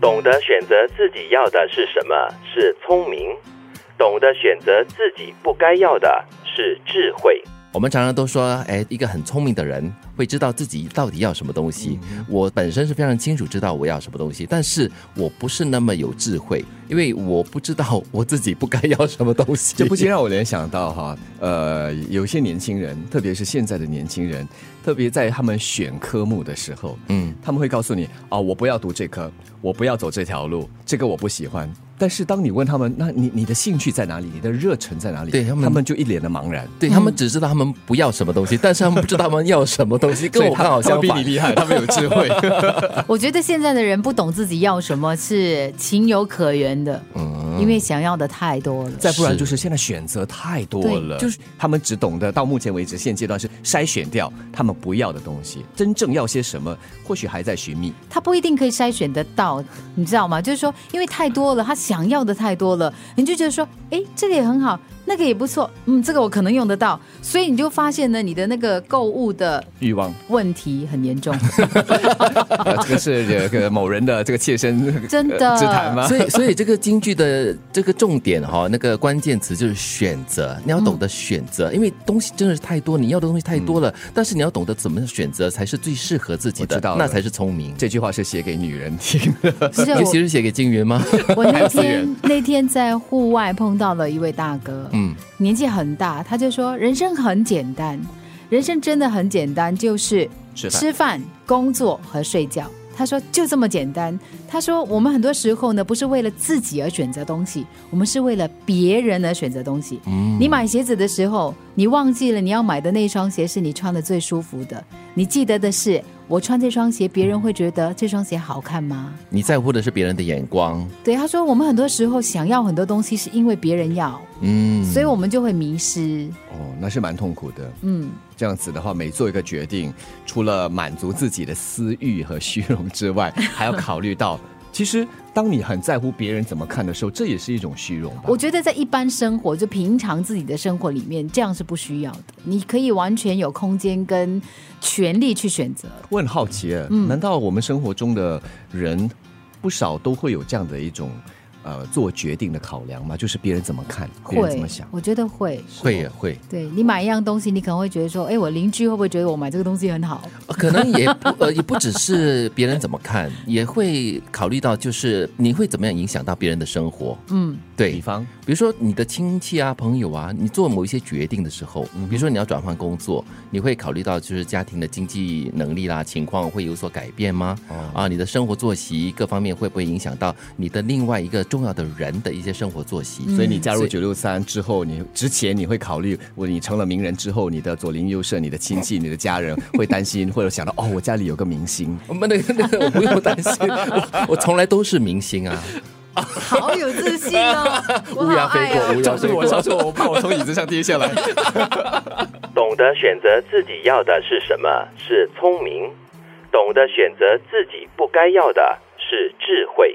懂得选择自己要的是什么是聪明，懂得选择自己不该要的是智慧。我们常常都说，哎，一个很聪明的人会知道自己到底要什么东西。我本身是非常清楚知道我要什么东西，但是我不是那么有智慧，因为我不知道我自己不该要什么东西。这不禁让我联想到哈，呃，有些年轻人，特别是现在的年轻人，特别在他们选科目的时候，嗯，他们会告诉你，哦，我不要读这科，我不要走这条路，这个我不喜欢。但是当你问他们，那你你的兴趣在哪里？你的热忱在哪里？对他们，他们就一脸的茫然。对他们只知道他们不要什么东西，但是他们不知道他们要什么东西。跟我刚好相反，比你厉害，他们有智慧。我觉得现在的人不懂自己要什么是情有可原的，嗯，因为想要的太多了。再不然就是现在选择太多了，就是他们只懂得到目前为止现阶段是筛选掉他们不要的东西，真正要些什么，或许还在寻觅。他不一定可以筛选得到，你知道吗？就是说，因为太多了，他想要的太多了，你就觉得说，哎，这个也很好。那个也不错，嗯，这个我可能用得到，所以你就发现呢，你的那个购物的欲望问题很严重。这个是这个某人的这个切身真的之谈吗？所以，所以这个京剧的这个重点哈，那个关键词就是选择，你要懂得选择，因为东西真的是太多，你要的东西太多了，但是你要懂得怎么选择才是最适合自己的，那才是聪明。这句话是写给女人听的，尤其是写给金云吗？我那天 那天在户外碰到了一位大哥。嗯，年纪很大，他就说人生很简单，人生真的很简单，就是吃饭、工作和睡觉。他说就这么简单。他说我们很多时候呢，不是为了自己而选择东西，我们是为了别人而选择东西。嗯，你买鞋子的时候，你忘记了你要买的那双鞋是你穿的最舒服的，你记得的是。我穿这双鞋，别人会觉得这双鞋好看吗？你在乎的是别人的眼光。对，他说我们很多时候想要很多东西，是因为别人要，嗯，所以我们就会迷失。哦，那是蛮痛苦的。嗯，这样子的话，每做一个决定，除了满足自己的私欲和虚荣之外，还要考虑到。其实，当你很在乎别人怎么看的时候，这也是一种虚荣吧。我觉得在一般生活，就平常自己的生活里面，这样是不需要的。你可以完全有空间跟权利去选择。我很好奇，难道我们生活中的人不少都会有这样的一种？呃，做决定的考量嘛，就是别人怎么看，别人怎么想，我觉得会，会也会。对你买一样东西，你可能会觉得说，哎，我邻居会不会觉得我买这个东西很好？可能也不呃，也不只是别人怎么看，也会考虑到，就是你会怎么样影响到别人的生活。嗯，对。比方，比如说你的亲戚啊、朋友啊，你做某一些决定的时候，比如说你要转换工作，你会考虑到就是家庭的经济能力啦、情况会有所改变吗？啊，你的生活作息各方面会不会影响到你的另外一个？重要的人的一些生活作息，所以你加入九六三之后，你之前你会考虑，我你成了名人之后，你的左邻右舍、你的亲戚、你的家人会担心，或者想到哦，我家里有个明星，我们那个那个我不用担心，我我从来都是明星啊，好有自信哦，乌鸦飞过，乌鸦飞过，我，我怕我从椅子上跌下来。懂得选择自己要的是什么是聪明，懂得选择自己不该要的是智慧。